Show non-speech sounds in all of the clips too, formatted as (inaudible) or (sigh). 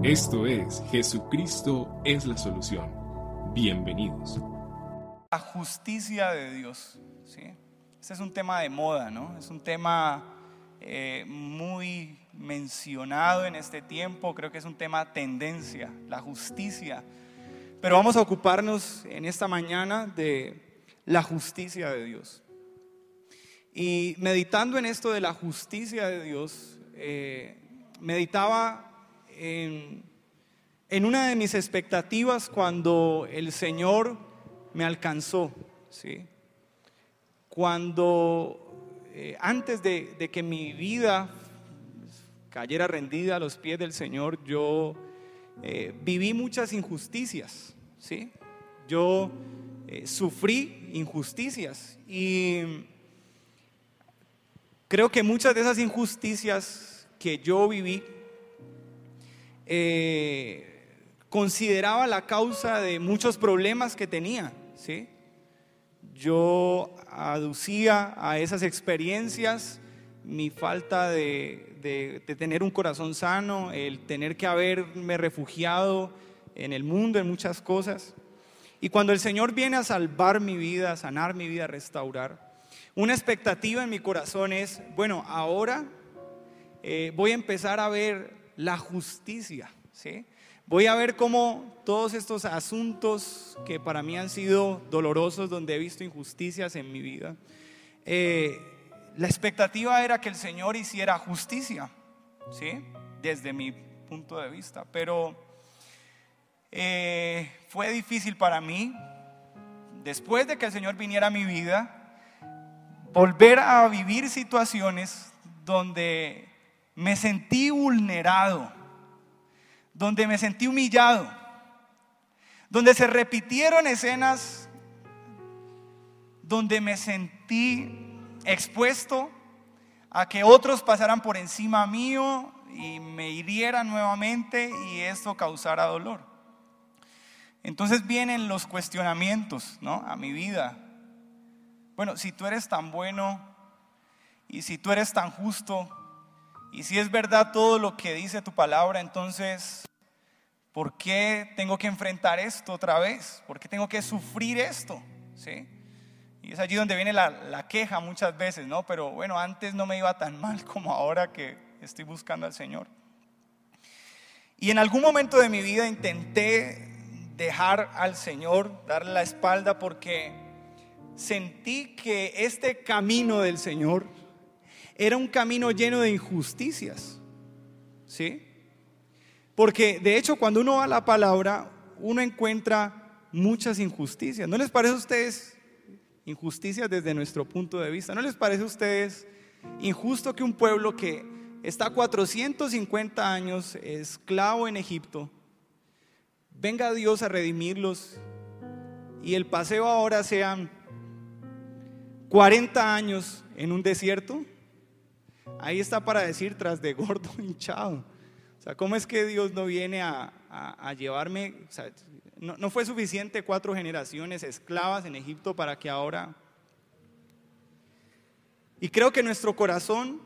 Esto es Jesucristo es la solución. Bienvenidos. La justicia de Dios. ¿sí? Este es un tema de moda, ¿no? Es un tema eh, muy mencionado en este tiempo. Creo que es un tema tendencia, la justicia. Pero vamos a ocuparnos en esta mañana de la justicia de Dios. Y meditando en esto de la justicia de Dios, eh, meditaba en, una de mis expectativas cuando el Señor me alcanzó, ¿sí? Cuando eh, antes de, que mi vida cayera rendida a los pies del Señor, yo eh, viví muchas injusticias, ¿sí? Yo eh, sufrí injusticias y creo que muchas de esas injusticias que yo viví eh, consideraba la causa de muchos problemas que tenía, ¿sí? Yo aducía a esas experiencias mi falta de, tener un corazón sano, el tener que haberme refugiado en el mundo, en muchas cosas. Y cuando el Señor viene a salvar mi vida, a sanar mi vida, a restaurar, una expectativa en mi corazón es, bueno, ahora eh, voy a empezar a ver la justicia. ¿sí? Voy a ver cómo todos estos asuntos que para mí han sido dolorosos, donde he visto injusticias en mi vida, eh, la expectativa era que el Señor hiciera justicia, ¿sí? desde mi punto de vista. Pero eh, fue difícil para mí, después de que el Señor viniera a mi vida, volver a vivir situaciones donde me sentí vulnerado, donde me sentí humillado, donde se repitieron escenas donde me sentí expuesto a que otros pasaran por encima mío y me hirieran nuevamente y esto causara dolor. Entonces vienen los cuestionamientos, ¿no? A mi vida. Bueno, si tú eres tan bueno y si tú eres tan justo, y si es verdad todo lo que dice tu palabra, entonces, ¿por qué tengo que enfrentar esto otra vez? ¿Por qué tengo que sufrir esto? ¿Sí? Y es allí donde viene la, queja muchas veces, ¿no? Pero bueno, antes no me iba tan mal (laughs) como ahora que estoy buscando al Señor. Y en algún momento de mi vida intenté dejar al Señor, darle la espalda porque sentí que este camino del Señor era un camino lleno de injusticias. ¿Sí? Porque de hecho cuando uno va a la palabra, uno encuentra muchas injusticias. ¿No les parece a ustedes injusticias desde nuestro punto de vista? ¿No les parece a ustedes injusto que un pueblo que está 450 años esclavo en Egipto, venga Dios a redimirlos y el paseo ahora sean 40 años en un desierto? Ahí está para decir tras de gordo (laughs) hinchado. O sea, ¿cómo es que Dios no viene a, llevarme? O sea, no, no fue suficiente cuatro generaciones esclavas en Egipto para que ahora... Y creo que nuestro corazón,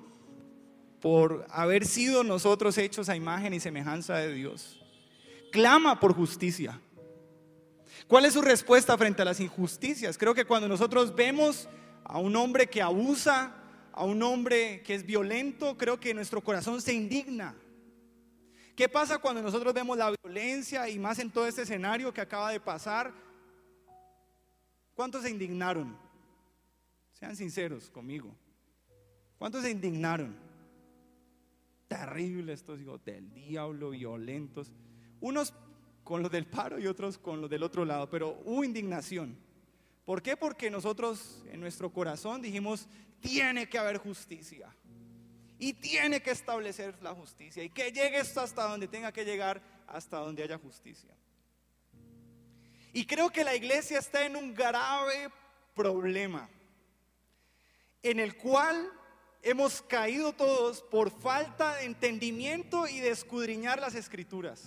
por haber sido nosotros hechos a imagen y semejanza de Dios, clama por justicia. ¿Cuál es su respuesta frente a las injusticias? Creo que cuando nosotros vemos a un hombre que abusa a un hombre que es violento, creo que nuestro corazón se indigna. ¿Qué pasa cuando nosotros vemos la violencia y más en todo este escenario que acaba de pasar? ¿Cuántos se indignaron? Sean sinceros conmigo. ¿Cuántos se indignaron? Terribles estos hijos del diablo, violentos. Unos con los del paro y otros con los del otro lado, pero hubo indignación. ¿Por qué? Porque nosotros en nuestro corazón dijimos, tiene que haber justicia. Y tiene que establecer la justicia. Y que llegue esto hasta donde tenga que llegar, hasta donde haya justicia. Y creo que la iglesia está en un grave problema, en el cual hemos caído todos por falta de entendimiento y de escudriñar las escrituras.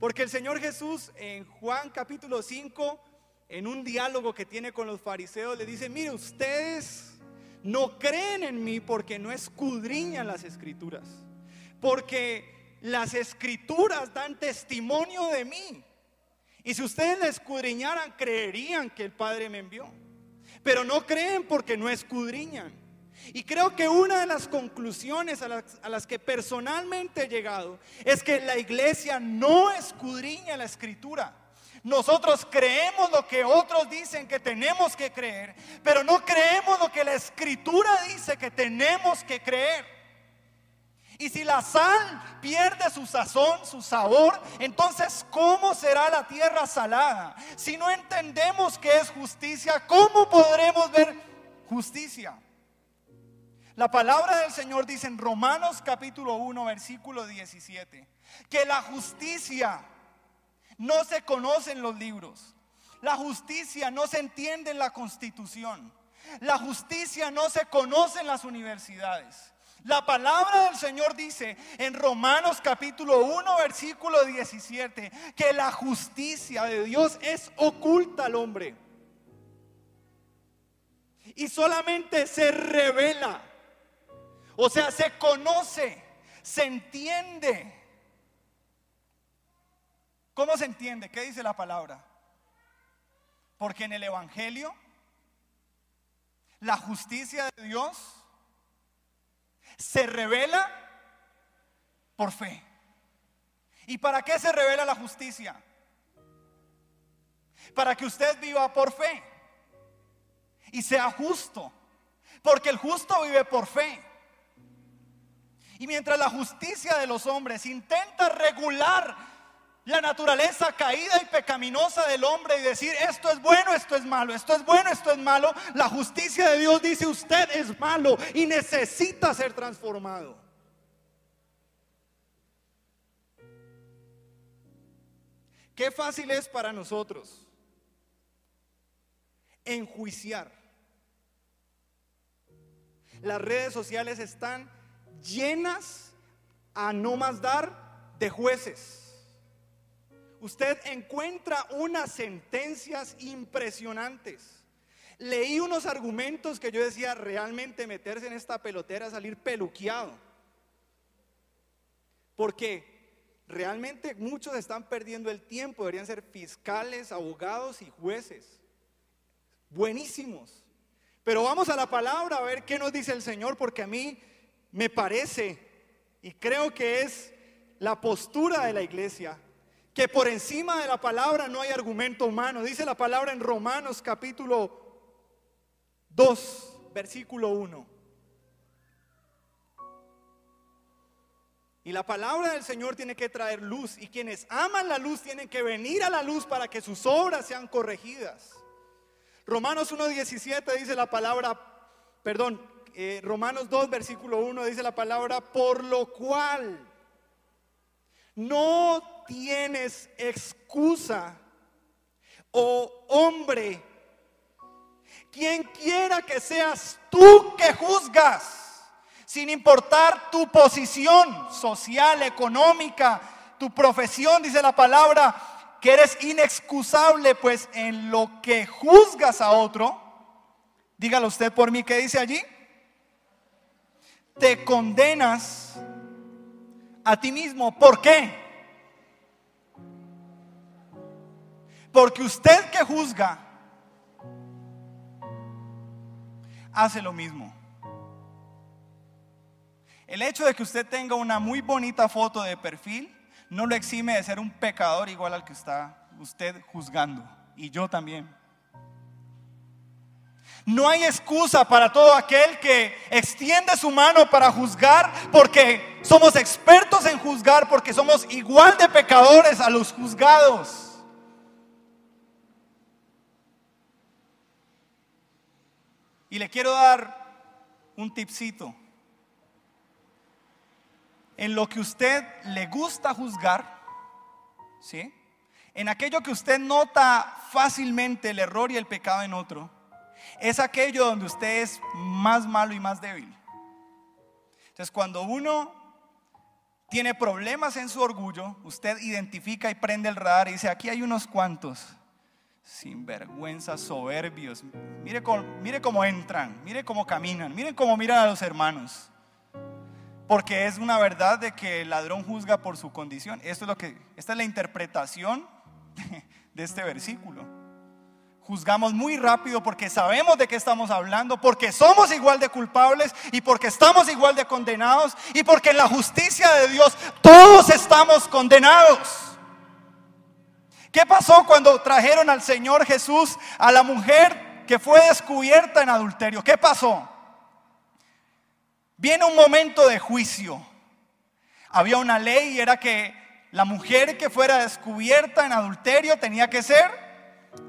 Porque el Señor Jesús en Juan capítulo 5 en un diálogo que tiene con los fariseos, le dice, mire, ustedes no creen en mí porque no escudriñan las escrituras, porque las escrituras dan testimonio de mí. Y si ustedes la escudriñaran, creerían que el Padre me envió. Pero no creen porque no escudriñan. Y creo que una de las conclusiones a las, a las, que personalmente he llegado es que la iglesia no escudriña la escritura. Nosotros creemos lo que otros dicen que tenemos que creer, pero no creemos lo que la escritura dice que tenemos que creer. Y si la sal pierde su sazón, su sabor, entonces ¿cómo será la tierra salada? Si no entendemos qué es justicia, ¿cómo podremos ver justicia? La palabra del Señor dice en Romanos capítulo 1, versículo 17, que la justicia no se conoce en los libros. La justicia no se entiende en la constitución. La justicia no se conoce en las universidades. La palabra del Señor dice en Romanos capítulo 1 versículo 17 que la justicia de Dios es oculta al hombre. Y solamente se revela. O sea, se conoce, se entiende. ¿Cómo se entiende? ¿Qué dice la palabra? Porque en el Evangelio la justicia de Dios se revela por fe. ¿Y para qué se revela la justicia? Para que usted viva por fe y sea justo. Porque el justo vive por fe. Y mientras la justicia de los hombres intenta regular la naturaleza caída y pecaminosa del hombre y decir esto es bueno, esto es malo, esto es bueno, esto es malo. La justicia de Dios dice usted es malo y necesita ser transformado. Qué fácil es para nosotros enjuiciar. Las redes sociales están llenas a no más dar de jueces usted encuentra unas sentencias impresionantes. Leí unos argumentos que yo decía, realmente meterse en esta pelotera, salir peluqueado. Porque realmente muchos están perdiendo el tiempo, deberían ser fiscales, abogados y jueces. Buenísimos. Pero vamos a la palabra a ver qué nos dice el Señor, porque a mí me parece y creo que es la postura de la iglesia que por encima de la palabra no hay argumento humano. Dice la palabra en Romanos capítulo 2, versículo 1. Y la palabra del Señor tiene que traer luz y quienes aman la luz tienen que venir a la luz para que sus obras sean corregidas. Romanos 1.17 dice la palabra, perdón, eh, Romanos 2, versículo 1 dice la palabra, por lo cual no tienes excusa, oh hombre, quien quiera que seas tú que juzgas, sin importar tu posición social, económica, tu profesión, dice la palabra, que eres inexcusable, pues en lo que juzgas a otro, dígalo usted por mí, ¿qué dice allí? Te condenas a ti mismo. ¿Por qué? Porque usted que juzga hace lo mismo. El hecho de que usted tenga una muy bonita foto de perfil no lo exime de ser un pecador igual al que está usted juzgando. Y yo también. No hay excusa para todo aquel que extiende su mano para juzgar porque somos expertos en juzgar, porque somos igual de pecadores a los juzgados. Y le quiero dar un tipcito. En lo que usted le gusta juzgar, ¿sí? En aquello que usted nota fácilmente el error y el pecado en otro, es aquello donde usted es más malo y más débil. Entonces, cuando uno tiene problemas en su orgullo, usted identifica y prende el radar y dice, aquí hay unos cuantos sinvergüenzas, soberbios. Mire cómo, mire cómo entran, mire cómo caminan, miren cómo miran a los hermanos. Porque es una verdad de que el ladrón juzga por su condición. Esto es lo que, esta es la interpretación (laughs) de este versículo. Juzgamos muy rápido porque sabemos de qué estamos hablando, porque somos igual de culpables y porque estamos igual de condenados y porque en la justicia de Dios todos estamos condenados. ¿Qué pasó cuando trajeron al Señor Jesús a la mujer que fue descubierta en adulterio? ¿Qué pasó? Viene un momento de juicio. Había una ley y era que la mujer que fuera descubierta en adulterio tenía que ser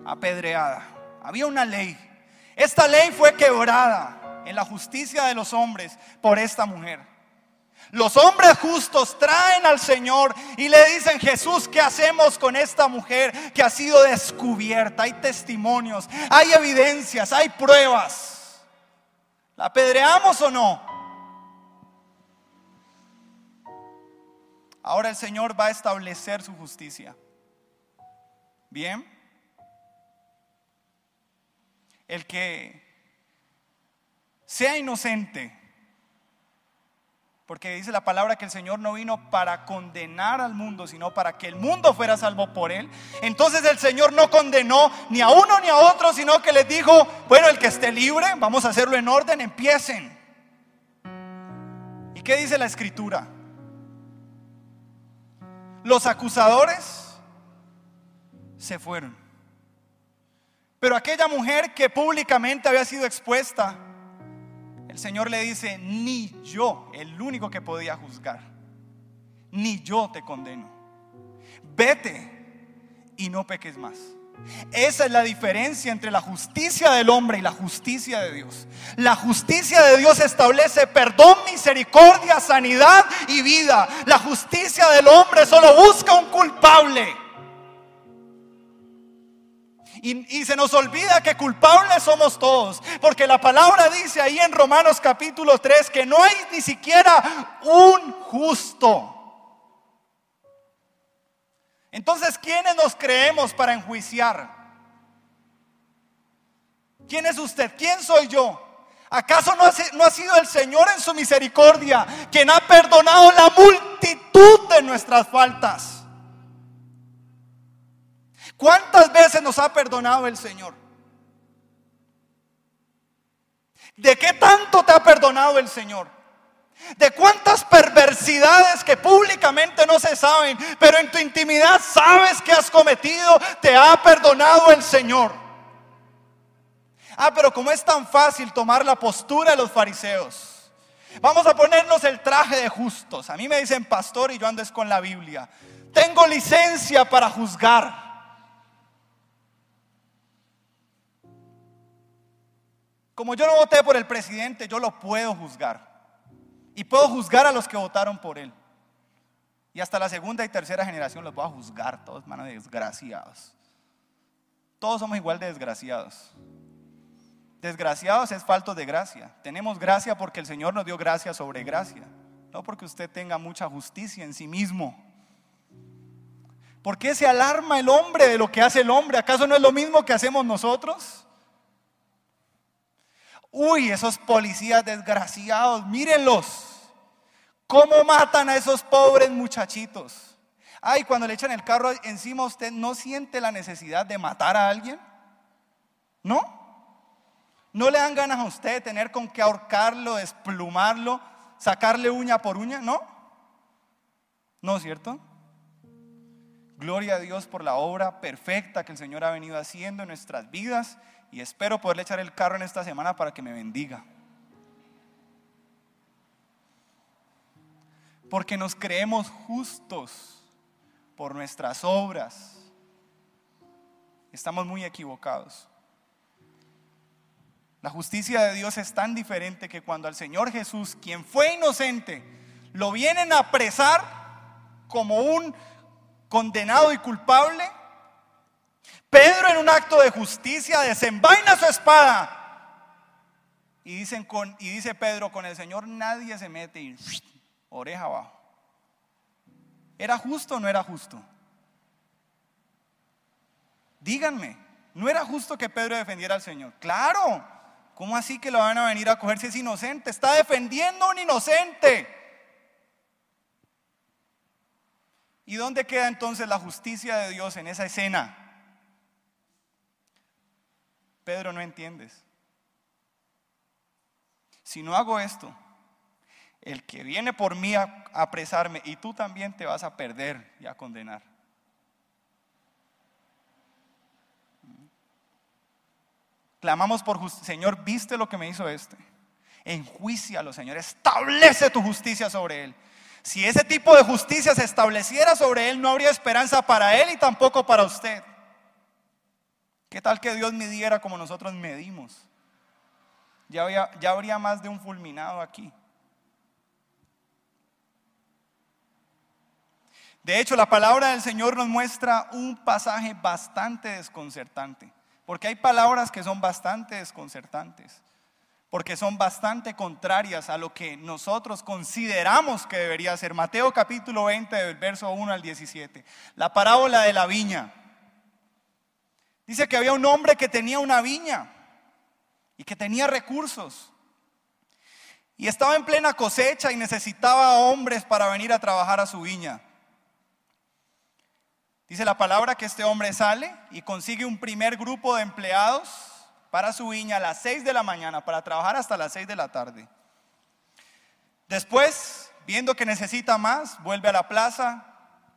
apedreada. Había una ley. Esta ley fue quebrada en la justicia de los hombres por esta mujer. Los hombres justos traen al Señor y le dicen, Jesús, ¿qué hacemos con esta mujer que ha sido descubierta? Hay testimonios, hay evidencias, hay pruebas. ¿La apedreamos o no? Ahora el Señor va a establecer su justicia. Bien. El que sea inocente, porque dice la palabra que el Señor no vino para condenar al mundo, sino para que el mundo fuera salvo por él. Entonces el Señor no condenó ni a uno ni a otro, sino que les dijo, bueno, el que esté libre, vamos a hacerlo en orden, empiecen. ¿Y qué dice la escritura? Los acusadores se fueron. Pero aquella mujer que públicamente había sido expuesta, el Señor le dice, ni yo, el único que podía juzgar, ni yo te condeno. Vete y no peques más. Esa es la diferencia entre la justicia del hombre y la justicia de Dios. La justicia de Dios establece perdón, misericordia, sanidad y vida. La justicia del hombre solo busca un culpable. Y, se nos olvida que culpables somos todos, porque la palabra dice ahí en Romanos capítulo 3 que no hay ni siquiera un justo. Entonces, ¿quiénes nos creemos para enjuiciar? ¿Quién es usted? ¿Quién soy yo? ¿Acaso no no ha, sido el Señor en su misericordia quien ha perdonado la multitud de nuestras faltas? ¿Cuántas veces nos ha perdonado el Señor? ¿De qué tanto te ha perdonado el Señor? de cuántas perversidades que públicamente no se saben, pero en tu intimidad sabes que has cometido, te ha perdonado el Señor. Ah, pero como es tan fácil tomar la postura de los fariseos, vamos a ponernos el traje de justos. A mí me dicen pastor y yo andes con la Biblia. Tengo licencia para juzgar. Como yo no voté por el presidente, yo lo puedo juzgar. Y puedo juzgar a los que votaron por él. Y hasta la segunda y tercera generación los voy a juzgar, todos manos de desgraciados. Todos somos igual de desgraciados. Desgraciados es falto de gracia. Tenemos gracia porque el Señor nos dio gracia sobre gracia. No porque usted tenga mucha justicia en sí mismo. ¿Por qué se alarma el hombre de lo que hace el hombre? ¿Acaso no es lo mismo que hacemos nosotros? Uy, esos policías desgraciados, mírenlos. ¿Cómo matan a esos pobres muchachitos? Ay, cuando le echan el carro encima, ¿usted no siente la necesidad de matar a alguien? ¿No? ¿No le dan ganas a usted tener con que ahorcarlo, desplumarlo, sacarle uña por uña? ¿No? ¿No es cierto? Gloria a Dios por la obra perfecta que el Señor ha venido haciendo en nuestras vidas y espero poderle echar el carro en esta semana para que me bendiga. porque nos creemos justos por nuestras obras. Estamos muy equivocados. La justicia de Dios es tan diferente que cuando al Señor Jesús, quien fue inocente, lo vienen a apresar como un condenado y culpable, Pedro en un acto de justicia desenvaina su espada y, dicen con, y dice Pedro, con el Señor nadie se mete y oreja abajo. ¿Era justo o no era justo? Díganme, ¿no era justo que Pedro defendiera al Señor? Claro, ¿cómo así que lo van a venir a coger si es inocente? Está defendiendo a un inocente. ¿Y dónde queda entonces la justicia de Dios en esa escena? Pedro, no entiendes. Si no hago esto, el que viene por mí a apresarme y tú también te vas a perder y a condenar. Clamamos por justicia. Señor, ¿viste lo que me hizo este? Enjuícialo, Señor. Establece tu justicia sobre él. Si ese tipo de justicia se estableciera sobre él, no habría esperanza para él y tampoco para usted. ¿Qué tal que Dios midiera como nosotros medimos? Ya, ya habría más de un fulminado aquí. De hecho, la palabra del Señor nos muestra un pasaje bastante desconcertante, porque hay palabras que son bastante desconcertantes porque son bastante contrarias a lo que nosotros consideramos que debería ser. Mateo capítulo 20, del verso 1 al 17. La parábola de la viña. Dice que había un hombre que tenía una viña y que tenía recursos. Y estaba en plena cosecha y necesitaba hombres para venir a trabajar a su viña. Dice la palabra que este hombre sale y consigue un primer grupo de empleados para su viña a las 6 de la mañana para trabajar hasta las 6 de la tarde. Después, viendo que necesita más, vuelve a la plaza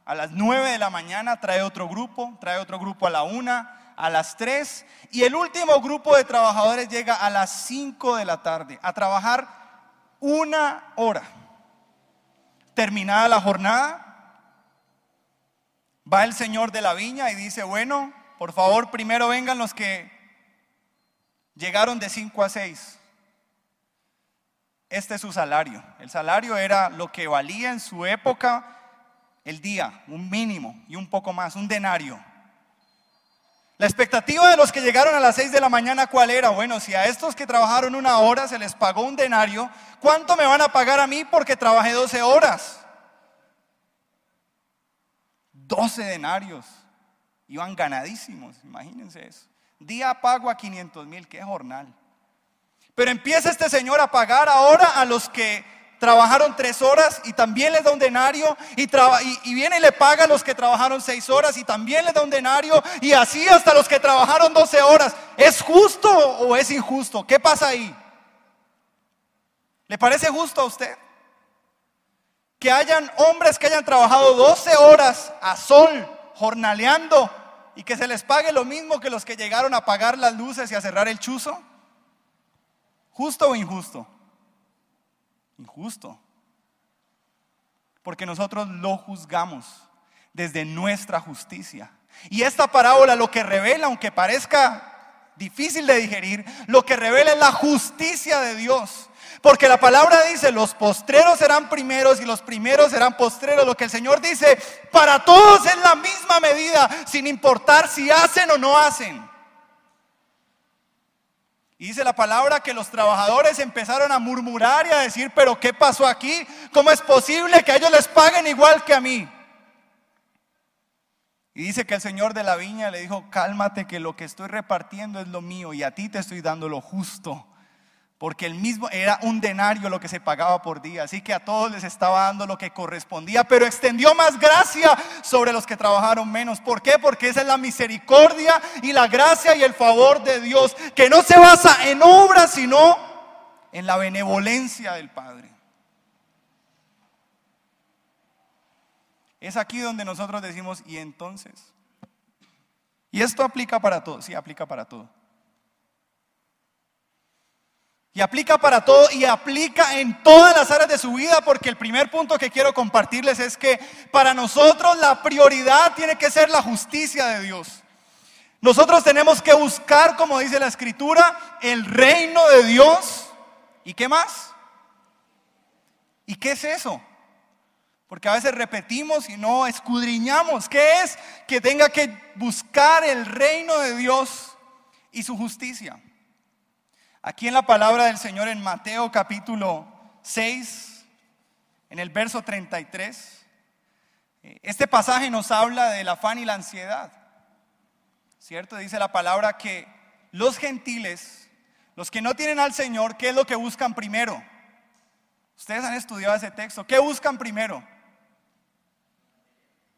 a las 9 de la mañana, trae otro grupo, trae otro grupo a la 1, a las 3 y el último grupo de trabajadores llega a las 5 de la tarde a trabajar una hora. Terminada la jornada, va el señor de la viña y dice, bueno, por favor, primero vengan los que Llegaron de 5 a 6. Este es su salario. El salario era lo que valía en su época el día, un mínimo y un poco más, un denario. La expectativa de los que llegaron a las 6 de la mañana, ¿cuál era? Bueno, si a estos que trabajaron una hora se les pagó un denario, ¿cuánto me van a pagar a mí porque trabajé 12 horas? 12 denarios. Iban ganadísimos, imagínense eso. Día pago a 500 mil, qué jornal. Pero empieza este señor a pagar ahora a los que trabajaron tres horas y también les da un denario y, y, viene y le paga a los que trabajaron seis horas y también les da un denario y así hasta los que trabajaron 12 horas. ¿Es justo o es injusto? ¿Qué pasa ahí? ¿Le parece justo a usted? Que hayan hombres que hayan trabajado 12 horas a sol, jornaleando, y que se les pague lo mismo que los que llegaron a pagar las luces y a cerrar el chuzo? ¿Justo o injusto? Injusto. Porque nosotros lo juzgamos desde nuestra justicia. Y esta parábola lo que revela, aunque parezca difícil de digerir, lo que revela es la justicia de Dios. Porque la palabra dice, los postreros serán primeros y los primeros serán postreros. Lo que el Señor dice, para todos es la misma medida, sin importar si hacen o no hacen. Y dice la palabra que los trabajadores empezaron a murmurar y a decir, pero ¿qué pasó aquí? ¿Cómo es posible que a ellos les paguen igual que a mí? Y dice que el Señor de la viña le dijo, cálmate que lo que estoy repartiendo es lo mío y a ti te estoy dando lo justo porque el mismo era un denario lo que se pagaba por día, así que a todos les estaba dando lo que correspondía, pero extendió más gracia sobre los que trabajaron menos. ¿Por qué? Porque esa es la misericordia y la gracia y el favor de Dios, que no se basa en obras, sino en la benevolencia del Padre. Es aquí donde nosotros decimos, y entonces, y esto aplica para todo, sí, aplica para todo. Aplica para todo y aplica en todas las áreas de su vida porque el primer punto que quiero compartirles es que para nosotros la prioridad tiene que ser la justicia de Dios. Nosotros tenemos que buscar, como dice la escritura, el reino de Dios. ¿Y qué más? ¿Y qué es eso? Porque a veces repetimos y no escudriñamos. ¿Qué es? Que tenga que buscar el reino de Dios y su justicia. Aquí en la palabra del Señor en Mateo capítulo 6, en el verso 33, este pasaje nos habla del afán y la ansiedad. ¿Cierto? Dice la palabra que los gentiles, los que no tienen al Señor, ¿qué es lo que buscan primero? Ustedes han estudiado ese texto. ¿Qué buscan primero?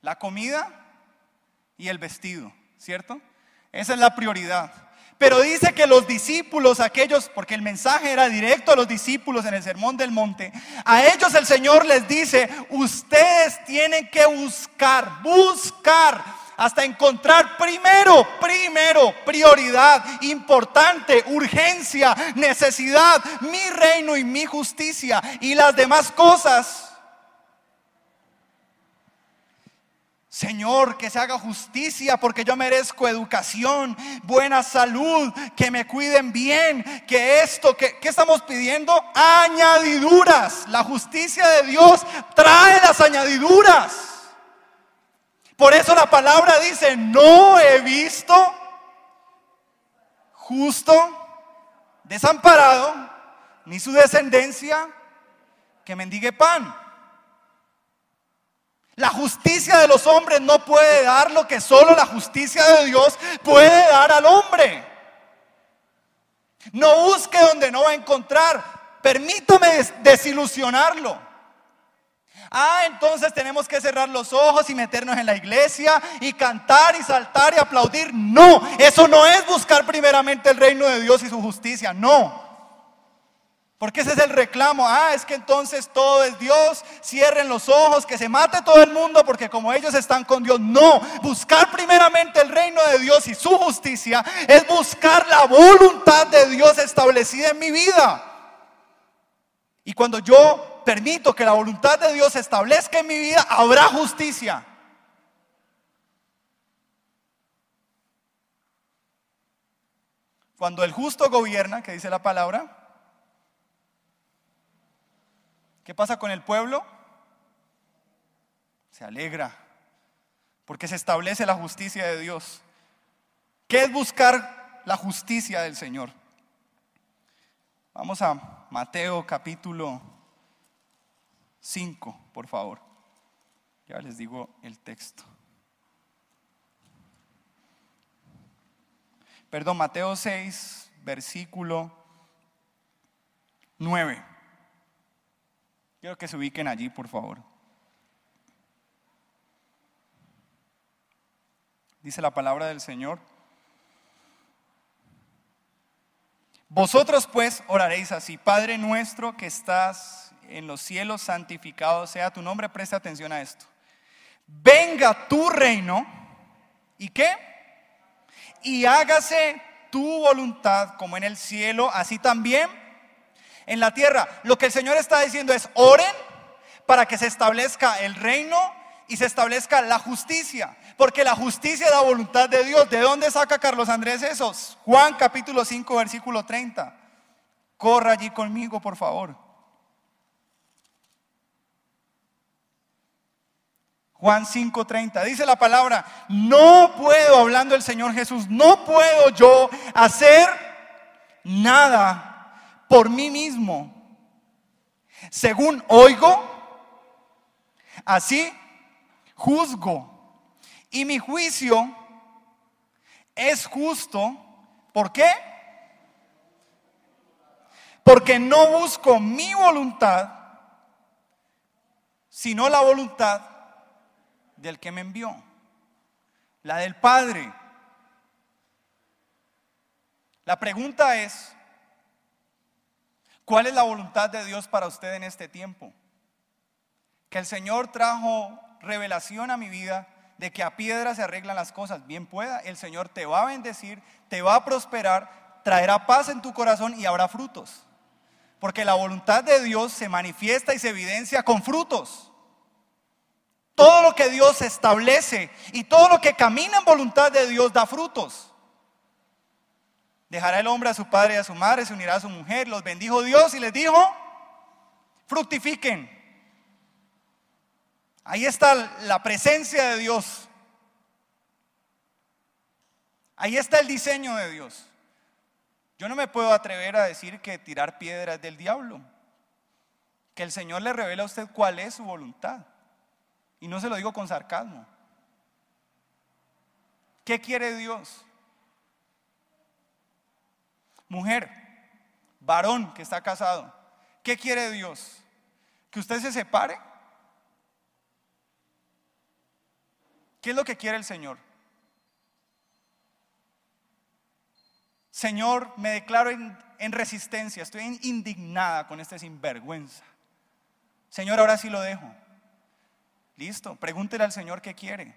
la comida y el vestido, ¿cierto? Esa es la prioridad. Pero dice que los discípulos, aquellos, porque el mensaje era directo a los discípulos en el Sermón del Monte, a ellos el Señor les dice, ustedes tienen que buscar, buscar hasta encontrar primero, primero, prioridad, importante, urgencia, necesidad, mi reino y mi justicia y las demás cosas Señor, que se haga justicia porque yo merezco educación, buena salud, que me cuiden bien, que esto, que ¿qué estamos pidiendo? Añadiduras. La justicia de Dios trae las añadiduras. Por eso la palabra dice, no he visto justo, desamparado, ni su descendencia que mendigue pan. La justicia de los hombres no puede dar lo que solo la justicia de Dios puede dar al hombre. No busque donde no va a encontrar. Permítame desilusionarlo. Ah, entonces tenemos que cerrar los ojos y meternos en la iglesia y cantar y saltar y aplaudir. No, eso no es buscar primeramente el reino de Dios y su justicia. No. Porque ese es el reclamo. Ah, es que entonces todo es Dios. Cierren los ojos, que se mate todo el mundo porque como ellos están con Dios. No, buscar primeramente el reino de Dios y su justicia es buscar la voluntad de Dios establecida en mi vida. Y cuando yo permito que la voluntad de Dios se establezca en mi vida, habrá justicia. Cuando el justo gobierna, que dice la palabra, ¿Qué pasa con el pueblo? Se alegra, porque se establece la justicia de Dios. ¿Qué es buscar la justicia del Señor? Vamos a Mateo capítulo 5, por favor. Ya les digo el texto. Perdón, Mateo 6, versículo 9. Quiero que se ubiquen allí, por favor. Dice la palabra del Señor. Vosotros pues oraréis así, Padre nuestro que estás en los cielos, santificado sea tu nombre, presta atención a esto. Venga tu reino, ¿y qué? Y hágase tu voluntad como en el cielo, así también en la tierra. Lo que el Señor está diciendo es, oren para que se establezca el reino y se establezca la justicia. Porque la justicia es la voluntad de Dios. ¿De dónde saca Carlos Andrés esos? Juan capítulo 5, versículo 30. Corra allí conmigo, por favor. Juan 5:30. Dice la palabra, no puedo, hablando el Señor Jesús, no puedo yo hacer nada por mí mismo. Según oigo, así juzgo. Y mi juicio es justo. ¿Por qué? Porque no busco mi voluntad, sino la voluntad del que me envió, la del Padre. La pregunta es, ¿Cuál es la voluntad de Dios para usted en este tiempo? Que el Señor trajo revelación a mi vida de que a piedra se arreglan las cosas. Bien pueda, el Señor te va a bendecir, te va a prosperar, traerá paz en tu corazón y habrá frutos. Porque la voluntad de Dios se manifiesta y se evidencia con frutos. Todo lo que Dios establece y todo lo que camina en voluntad de Dios da frutos. Dejará el hombre a su padre y a su madre, se unirá a su mujer. Los bendijo Dios y les dijo, fructifiquen. Ahí está la presencia de Dios. Ahí está el diseño de Dios. Yo no me puedo atrever a decir que tirar piedras del diablo. Que el Señor le revela a usted cuál es su voluntad. Y no se lo digo con sarcasmo. ¿Qué quiere Dios? Mujer, varón que está casado, ¿qué quiere Dios? ¿Que usted se separe? ¿Qué es lo que quiere el Señor? Señor, me declaro en, en resistencia, estoy indignada con este sinvergüenza. Señor, ahora sí lo dejo. Listo, pregúntele al Señor qué quiere.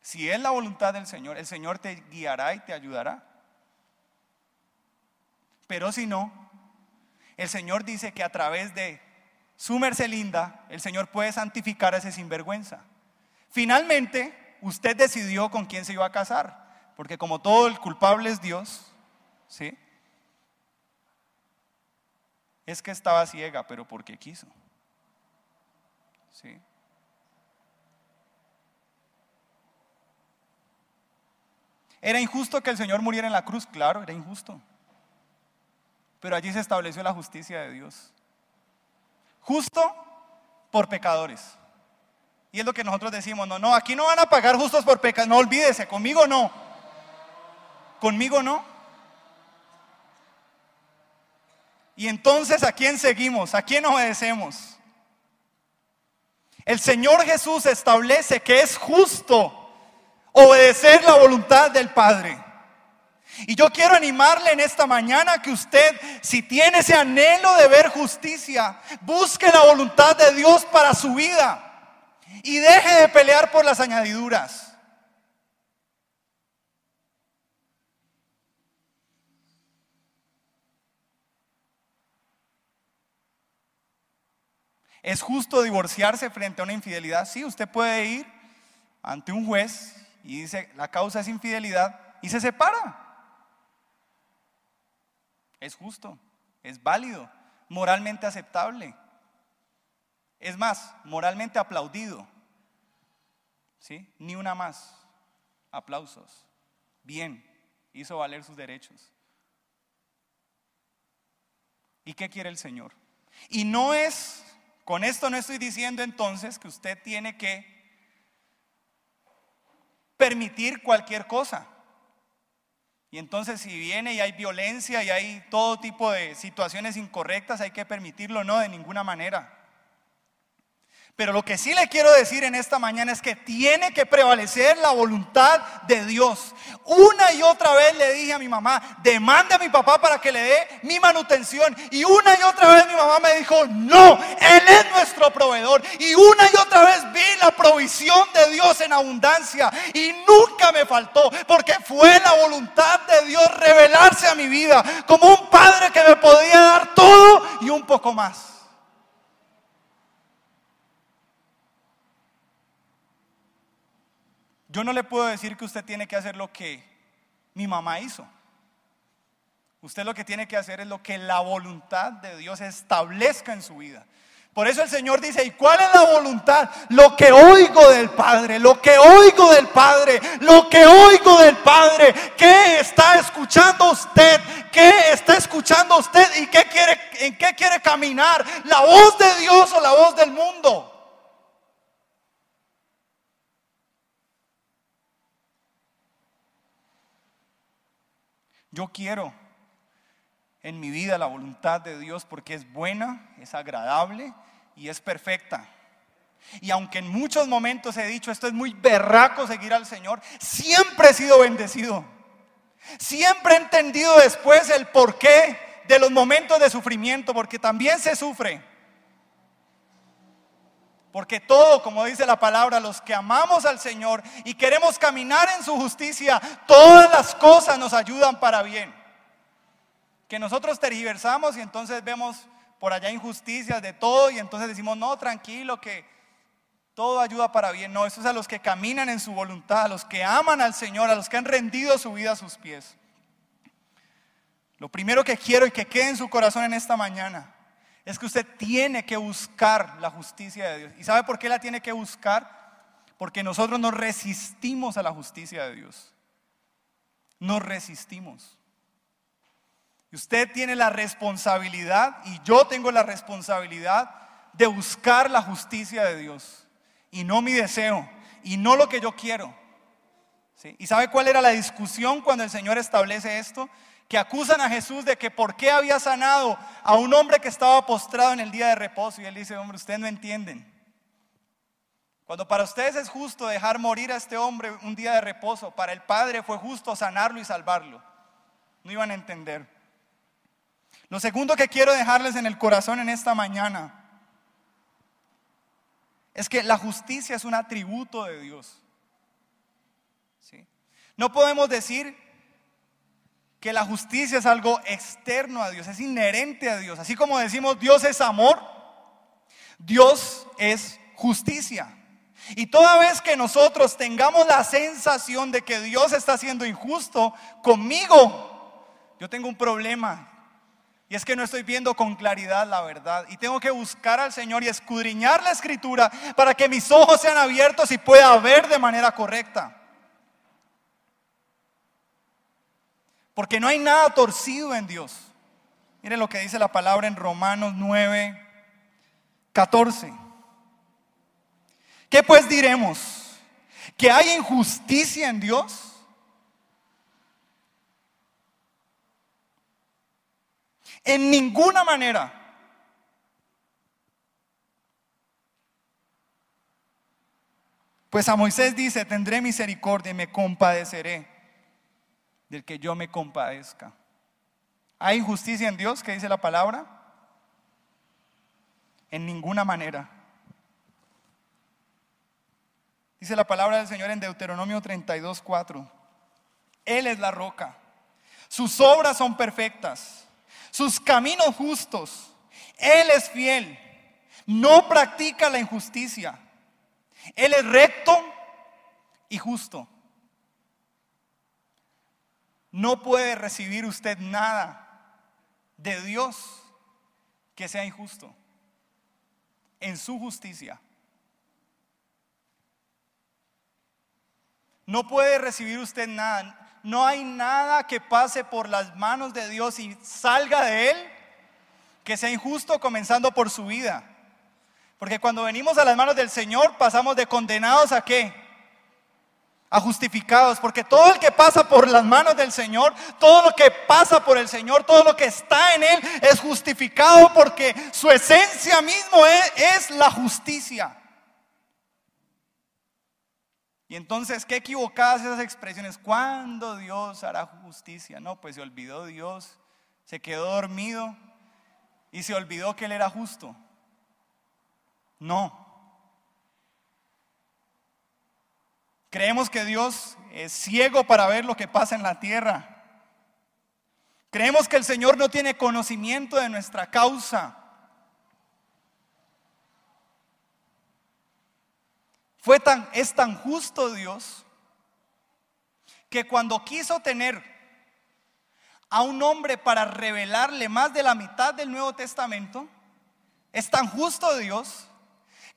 Si es la voluntad del Señor, el Señor te guiará y te ayudará. Pero si no, el Señor dice que a través de su merced linda, el Señor puede santificar a ese sinvergüenza. Finalmente, usted decidió con quién se iba a casar, porque como todo el culpable es Dios, ¿sí? Es que estaba ciega, pero porque quiso. ¿Sí? ¿Era injusto que el Señor muriera en la cruz? Claro, era injusto. Pero allí se estableció la justicia de Dios. Justo por pecadores. Y es lo que nosotros decimos, no, no, aquí no van a pagar justos por pecado, no olvídese, conmigo no. Conmigo no. Y entonces, ¿a quién seguimos? ¿A quién obedecemos? El Señor Jesús establece que es justo obedecer la voluntad del Padre. Y yo quiero animarle en esta mañana que usted, si tiene ese anhelo de ver justicia, busque la voluntad de Dios para su vida y deje de pelear por las añadiduras. ¿Es justo divorciarse frente a una infidelidad? Sí, usted puede ir ante un juez y dice, la causa es infidelidad y se separa. Es justo, es válido, moralmente aceptable. Es más, moralmente aplaudido. ¿Sí? Ni una más. Aplausos. Bien, hizo valer sus derechos. ¿Y qué quiere el Señor? Y no es, con esto no estoy diciendo entonces que usted tiene que permitir cualquier cosa. Y entonces si viene y hay violencia y hay todo tipo de situaciones incorrectas, hay que permitirlo, no, de ninguna manera. Pero lo que sí le quiero decir en esta mañana es que tiene que prevalecer la voluntad de Dios. Una y otra vez le dije a mi mamá, demande a mi papá para que le dé mi manutención. Y una y otra vez mi mamá me dijo, no, Él es nuestro proveedor. Y una y otra vez vi la provisión de Dios en abundancia. Y nunca me faltó, porque fue la voluntad de Dios revelarse a mi vida como un padre que me podía dar todo y un poco más. Yo no le puedo decir que usted tiene que hacer lo que mi mamá hizo. Usted lo que tiene que hacer es lo que la voluntad de Dios establezca en su vida. Por eso el Señor dice, ¿y cuál es la voluntad? Lo que oigo del Padre, lo que oigo del Padre, lo que oigo del Padre. ¿Qué está escuchando usted? ¿Qué está escuchando usted? ¿Y qué quiere, en qué quiere caminar? ¿La voz de Dios o la voz del mundo? Yo quiero en mi vida la voluntad de Dios porque es buena, es agradable y es perfecta. Y aunque en muchos momentos he dicho, esto es muy berraco seguir al Señor, siempre he sido bendecido. Siempre he entendido después el porqué de los momentos de sufrimiento, porque también se sufre. Porque todo, como dice la palabra, los que amamos al Señor y queremos caminar en su justicia, todas las cosas nos ayudan para bien. Que nosotros tergiversamos y entonces vemos por allá injusticias de todo y entonces decimos, no, tranquilo, que todo ayuda para bien. No, eso es a los que caminan en su voluntad, a los que aman al Señor, a los que han rendido su vida a sus pies. Lo primero que quiero y que quede en su corazón en esta mañana es que usted tiene que buscar la justicia de Dios. ¿Y sabe por qué la tiene que buscar? Porque nosotros nos resistimos a la justicia de Dios. Nos resistimos. Y usted tiene la responsabilidad y yo tengo la responsabilidad de buscar la justicia de Dios. Y no mi deseo. Y no lo que yo quiero. ¿Y sabe cuál era la discusión cuando el Señor establece esto? Que acusan a Jesús de que por qué había sanado a un hombre que estaba postrado en el día de reposo. Y él dice, hombre, ustedes no entienden. Cuando para ustedes es justo dejar morir a este hombre un día de reposo, para el Padre fue justo sanarlo y salvarlo. No iban a entender. Lo segundo que quiero dejarles en el corazón en esta mañana es que la justicia es un atributo de Dios. ¿Sí? No podemos decir que la justicia es algo externo a Dios, es inherente a Dios. Así como decimos Dios es amor, Dios es justicia. Y toda vez que nosotros tengamos la sensación de que Dios está siendo injusto conmigo, yo tengo un problema. Y es que no estoy viendo con claridad la verdad. Y tengo que buscar al Señor y escudriñar la escritura para que mis ojos sean abiertos y pueda ver de manera correcta. Porque no hay nada torcido en Dios. Miren lo que dice la palabra en Romanos 9, 14. ¿Qué pues diremos? ¿Que hay injusticia en Dios? En ninguna manera. Pues a Moisés dice, tendré misericordia y me compadeceré del que yo me compadezca. ¿Hay injusticia en Dios? ¿Qué dice la palabra? En ninguna manera. Dice la palabra del Señor en Deuteronomio 32, 4. Él es la roca. Sus obras son perfectas. Sus caminos justos. Él es fiel. No practica la injusticia. Él es recto y justo no puede recibir usted nada de Dios que sea injusto en su justicia. No puede recibir usted nada. No hay nada que pase por las manos de Dios y salga de Él que sea injusto comenzando por su vida. Porque cuando venimos a las manos del Señor pasamos de condenados a qué? A justificados, porque todo el que pasa por las manos del Señor, todo lo que pasa por el Señor, todo lo que está en Él es justificado porque su esencia mismo es, la justicia. Y entonces, qué equivocadas esas expresiones. ¿Cuándo Dios hará justicia? No, pues se olvidó Dios, se quedó dormido y se olvidó que Él era justo. No, Creemos que Dios es ciego para ver lo que pasa en la tierra. Creemos que el Señor no tiene conocimiento de nuestra causa. Fue tan, es tan justo Dios que cuando quiso tener a un hombre para revelarle más de la mitad del Nuevo Testamento, es tan justo Dios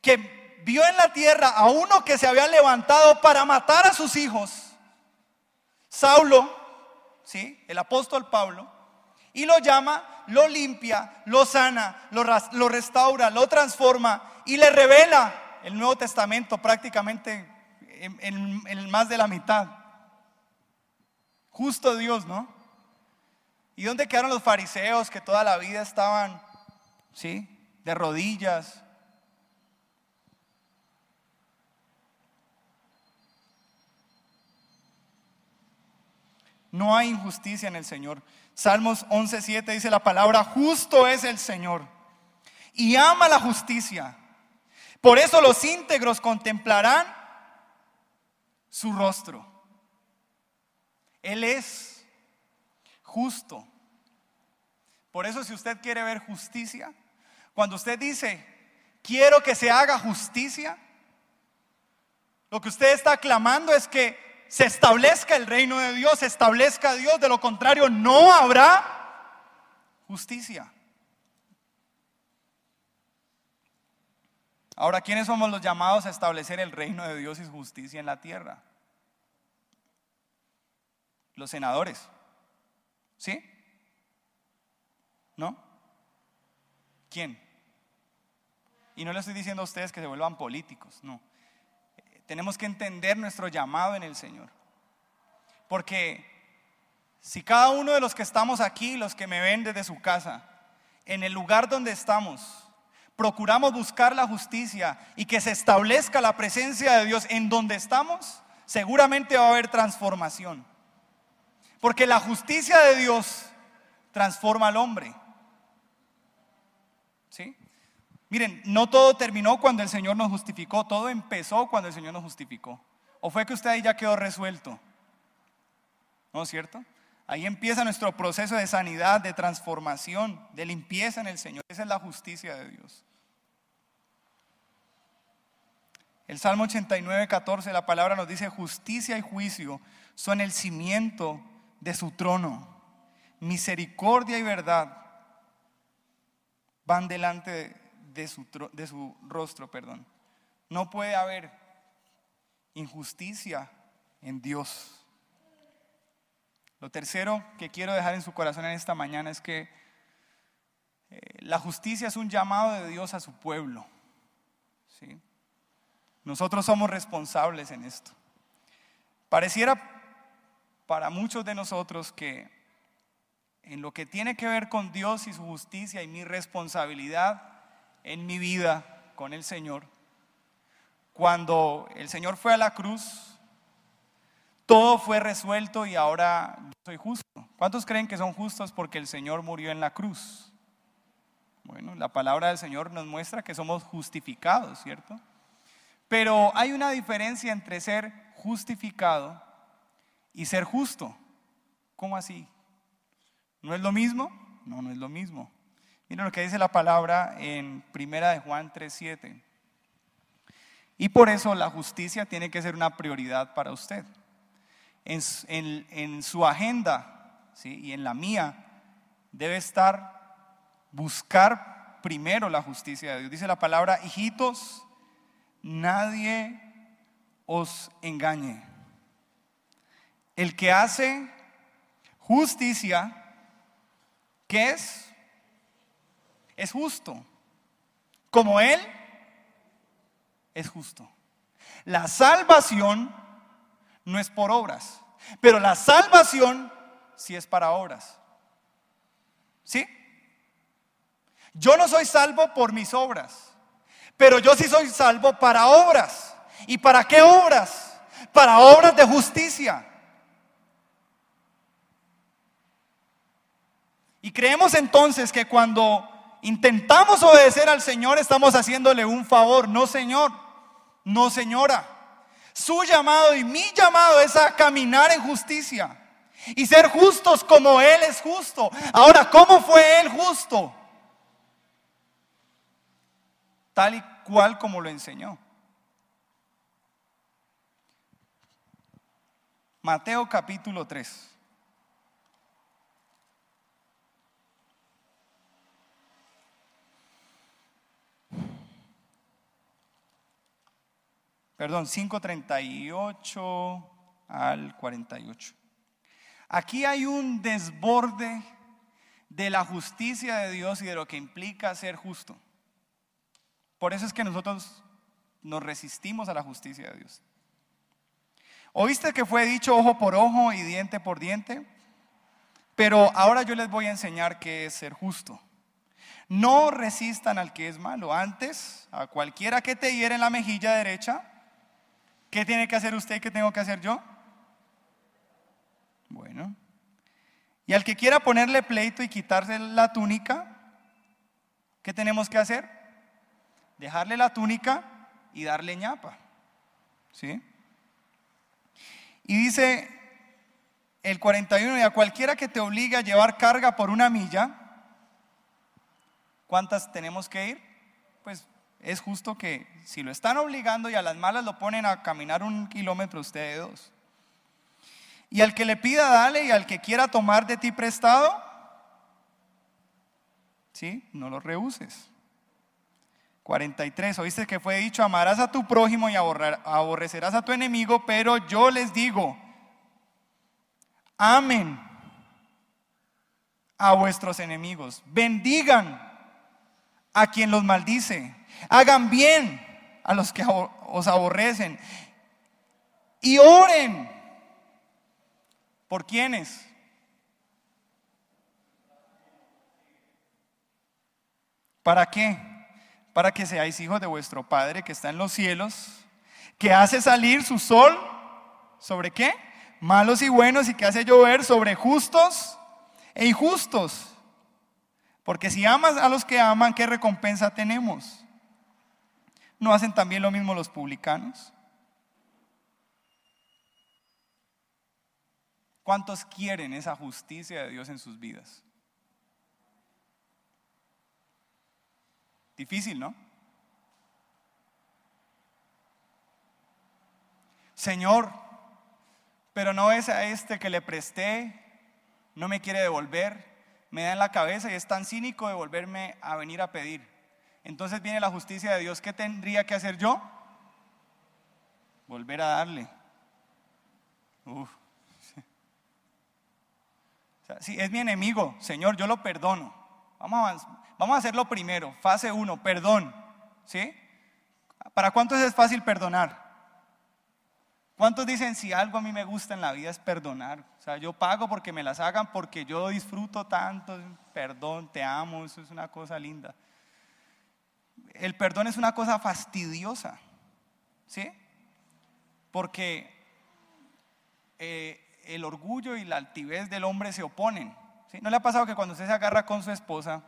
que vio en la tierra a uno que se había levantado para matar a sus hijos, Saulo, ¿sí? el apóstol Pablo, y lo llama, lo limpia, lo sana, lo, restaura, lo transforma y le revela el Nuevo Testamento prácticamente en, más de la mitad. Justo Dios, ¿no? ¿Y dónde quedaron los fariseos que toda la vida estaban, ¿sí? De rodillas, No hay injusticia en el Señor. Salmos 11:7 dice la palabra, justo es el Señor y ama la justicia. Por eso los íntegros contemplarán su rostro. Él es justo. Por eso si usted quiere ver justicia, cuando usted dice, quiero que se haga justicia, lo que usted está clamando es que se establezca el reino de Dios, se establezca Dios, de lo contrario no habrá justicia. Ahora, ¿quiénes somos los llamados a establecer el reino de Dios y justicia en la tierra? Los senadores. ¿Sí? ¿No? ¿Quién? Y no le estoy diciendo a ustedes que se vuelvan políticos, no. Tenemos que entender nuestro llamado en el Señor. Porque si cada uno de los que estamos aquí, los que me ven desde su casa, en el lugar donde estamos, procuramos buscar la justicia y que se establezca la presencia de Dios en donde estamos, seguramente va a haber transformación. Porque la justicia de Dios transforma al hombre. ¿Sí? Miren, no todo terminó cuando el Señor nos justificó, todo empezó cuando el Señor nos justificó. ¿O fue que usted ahí ya quedó resuelto? ¿No es cierto? Ahí empieza nuestro proceso de sanidad, de transformación, de limpieza en el Señor. Esa es la justicia de Dios. El Salmo 89, 14, la palabra nos dice, justicia y juicio son el cimiento de su trono. Misericordia y verdad van delante de, su, rostro, perdón. No puede haber injusticia en Dios. Lo tercero que quiero dejar en su corazón en esta mañana es que eh, la justicia es un llamado de Dios a su pueblo. ¿sí? Nosotros somos responsables en esto. Pareciera para muchos de nosotros que en lo que tiene que ver con Dios y su justicia y mi responsabilidad en mi vida con el Señor, cuando el Señor fue a la cruz, todo fue resuelto y ahora soy justo. ¿Cuántos creen que son justos porque el Señor murió en la cruz? Bueno, la palabra del Señor nos muestra que somos justificados, ¿cierto? Pero hay una diferencia entre ser justificado y ser justo. ¿Cómo así? ¿No es lo mismo? No, no es lo mismo. Miren lo que dice la palabra en Primera de Juan 3:7. Y por eso la justicia tiene que ser una prioridad para usted en, su agenda y en la mía debe estar buscar primero la justicia de Dios. Dice la palabra, hijitos, nadie os engañe. El que hace justicia, ¿qué es? Es justo. Como Él es justo. La salvación no es por obras. Pero la salvación sí es para obras. ¿Sí? Yo no soy salvo por mis obras, pero yo sí soy salvo para obras. ¿Y para qué obras? Para obras de justicia. Y creemos entonces que cuando intentamos obedecer al Señor estamos haciéndole un favor. No, Señor. No, señora. Su llamado y mi llamado es a caminar en justicia y ser justos como Él es justo. Ahora, ¿cómo fue Él justo? Tal y cual como lo enseñó. Mateo capítulo 3. Perdón, 5.38 al 48. Aquí hay un desborde de la justicia de Dios y de lo que implica ser justo. Por eso es que nosotros nos resistimos a la justicia de Dios. ¿Oíste que fue dicho ojo por ojo y diente por diente? Pero ahora yo les voy a enseñar qué es ser justo. No resistan al que es malo. Antes, a cualquiera que te hiere en la mejilla derecha, ¿Qué tiene que hacer usted y qué tengo que hacer yo? Bueno. Y al que quiera ponerle pleito y quitarse la túnica, ¿qué tenemos que hacer? Dejarle la túnica y darle ñapa. ¿Sí? Y dice el 41, y a cualquiera que te obligue a llevar carga por una milla, ¿cuántas tenemos que ir? Pues es justo que si lo están obligando y a las malas lo ponen a caminar un kilómetro ustedes dos. Y al que le pida, dale, y al que quiera tomar de ti prestado, ¿sí? No lo rehuses. 43, oíste que fue dicho, amarás a tu prójimo y aborrecerás a tu enemigo, pero yo les digo, amen a vuestros enemigos, bendigan a quien los maldice Hagan bien a los que os aborrecen. Y oren. ¿Por quiénes? ¿Para qué? para que seáis hijos de vuestro Padre que está en los cielos, que hace salir su sol sobre qué? Malos y buenos y que hace llover sobre justos e injustos. Porque si amas a los que aman, ¿qué recompensa tenemos? ¿No hacen también lo mismo los publicanos? ¿Cuántos quieren esa justicia de Dios en sus vidas? Difícil, ¿no? Señor, pero no es a este que le presté, no me quiere devolver, me da en la cabeza y es tan cínico de volverme a venir a pedir. Entonces viene la justicia de Dios. ¿Qué tendría que hacer yo? Volver a darle. Uf. si es mi enemigo, Señor, yo lo perdono. Vamos a, vamos a hacerlo primero. Fase 1, perdón. ¿Sí? ¿Para cuántos es fácil perdonar? ¿Cuántos dicen si algo a mí me gusta en la vida es perdonar? O sea, yo pago porque me las hagan porque yo disfruto tanto, perdón, te amo, eso es una cosa linda. El perdón es una cosa fastidiosa, ¿sí? Porque eh, el orgullo y la altivez del hombre se oponen. ¿sí? ¿No le ha pasado que cuando usted se agarra con su esposa,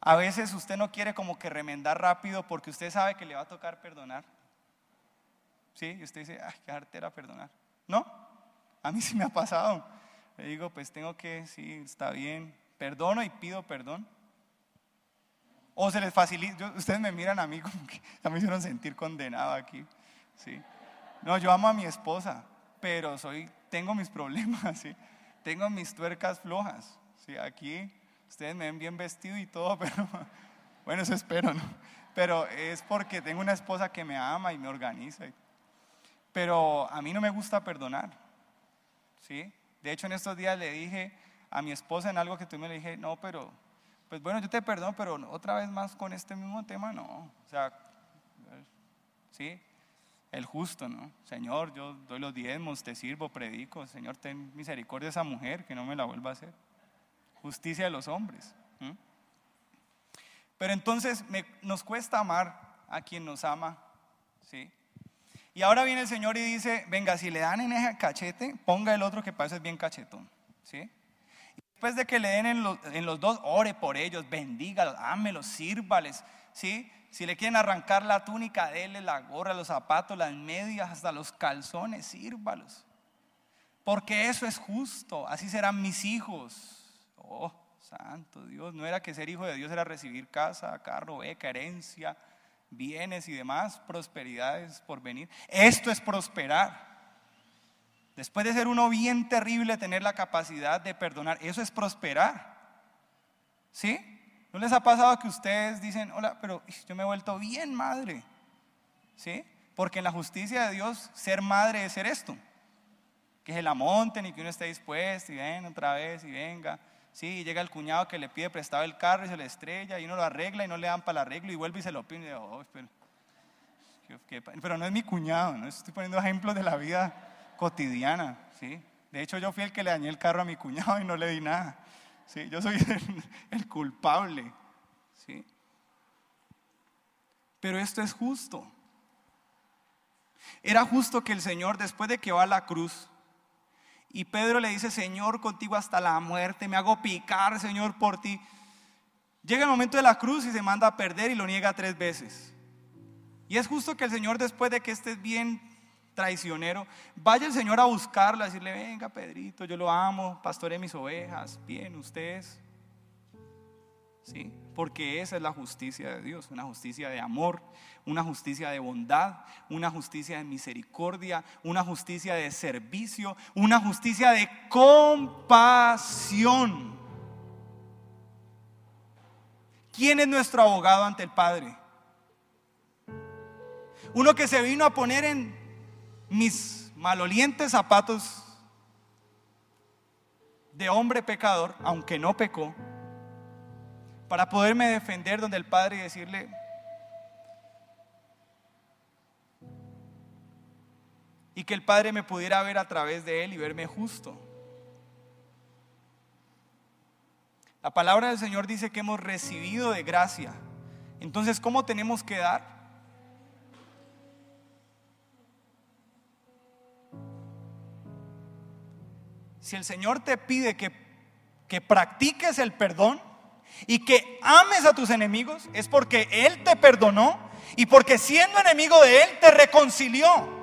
a veces usted no quiere como que remendar rápido porque usted sabe que le va a tocar perdonar? ¿Sí? Y usted dice, ay, qué artera perdonar. ¿No? A mí sí me ha pasado. Le digo, pues tengo que, sí, está bien, perdono y pido perdón. O se les facilita, ustedes me miran a mí como que ya me hicieron sentir condenado aquí. ¿sí? No, yo amo a mi esposa, pero soy, tengo mis problemas, (laughs) ¿sí? tengo mis tuercas flojas. ¿sí? Aquí ustedes me ven bien vestido y todo, (laughs) pero bueno, eso espero, ¿no? Pero es porque tengo una esposa que me ama y me organiza. Pero a mí no me gusta perdonar. ¿sí? De hecho, en estos días le dije a mi esposa en algo que tú me le dije, no, pero, pues bueno, yo te perdono, pero otra vez más con este mismo tema, no. O sea, ¿sí? El justo, ¿no? Señor, yo doy los diezmos, te sirvo, predico. Señor, ten misericordia de esa mujer, que no me la vuelva a hacer. Justicia de los hombres. Pero entonces nos cuesta amar a quien nos ama, ¿sí? Y ahora viene el Señor y dice, venga, si le dan en ese cachete, ponga el otro que parece bien cachetón. ¿Sí? Después de que le den en los, dos, ore por ellos, bendígalos, ámelos, sírvales. ¿Sí? Si le quieren arrancar la túnica, déle la gorra, los zapatos, las medias, hasta los calzones, sírvalos. Porque eso es justo, así serán mis hijos. Oh, santo Dios, no era que ser hijo de Dios era recibir casa, carro, beca, herencia bienes y demás, prosperidades por venir. Esto es prosperar. Después de ser uno bien terrible, tener la capacidad de perdonar, eso es prosperar. ¿Sí? ¿No les ha pasado que ustedes dicen, hola, pero yo me he vuelto bien madre? ¿Sí? Porque en la justicia de Dios, ser madre es ser esto. Que se la monten y que uno esté dispuesto y ven otra vez y venga. Sí, llega el cuñado que le pide prestado el carro y se le estrella y uno lo arregla y no le dan para el arreglo y vuelve y se lo pide. Oh, pero, no es mi cuñado, no estoy poniendo ejemplos de la vida cotidiana. ¿sí? De hecho, yo fui el que le dañé el carro a mi cuñado y no le di nada. ¿sí? Yo soy (laughs) el, culpable. ¿sí? Pero esto es justo. Era justo que el Señor, después de que va a la cruz, y Pedro le dice, Señor, contigo hasta la muerte, me hago picar, Señor, por ti. Llega el momento de la cruz y se manda a perder y lo niega tres veces. Y es justo que el Señor, después de que estés bien traicionero, vaya el Señor a buscarlo, a decirle, venga, Pedrito, yo lo amo, pastoré mis ovejas, bien, ustedes. ¿Sí? Porque esa es la justicia de Dios, una justicia de amor, una justicia de bondad, una justicia de misericordia, una justicia de servicio, una justicia de compasión. ¿Quién es nuestro abogado ante el Padre? Uno que se vino a poner en mis malolientes zapatos de hombre pecador, aunque no pecó para poderme defender donde el Padre y decirle, y que el Padre me pudiera ver a través de Él y verme justo. La palabra del Señor dice que hemos recibido de gracia Entonces, ¿cómo tenemos que dar? Si el Señor te pide que, que practiques el perdón y que ames a tus enemigos, es porque Él te perdonó y porque siendo enemigo de Él te reconcilió.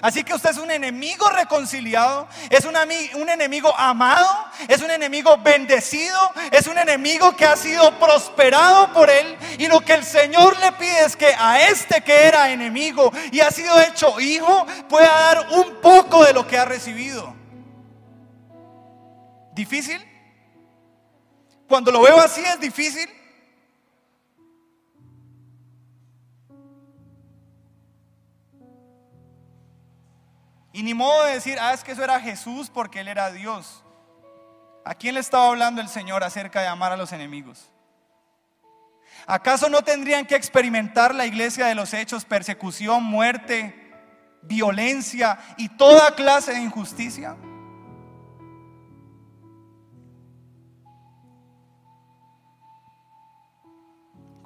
Así que usted es un enemigo reconciliado, es un, un, enemigo amado, es un enemigo bendecido, es un enemigo que ha sido prosperado por Él. Y lo que el Señor le pide es que a este que era enemigo y ha sido hecho hijo pueda dar un poco de lo que ha recibido. ¿Difícil? Cuando lo veo así es difícil. Y ni modo de decir, ah, es que eso era Jesús porque Él era Dios. ¿A quién le estaba hablando el Señor acerca de amar a los enemigos? ¿Acaso no tendrían que experimentar la iglesia de los hechos persecución, muerte, violencia y toda clase de injusticia?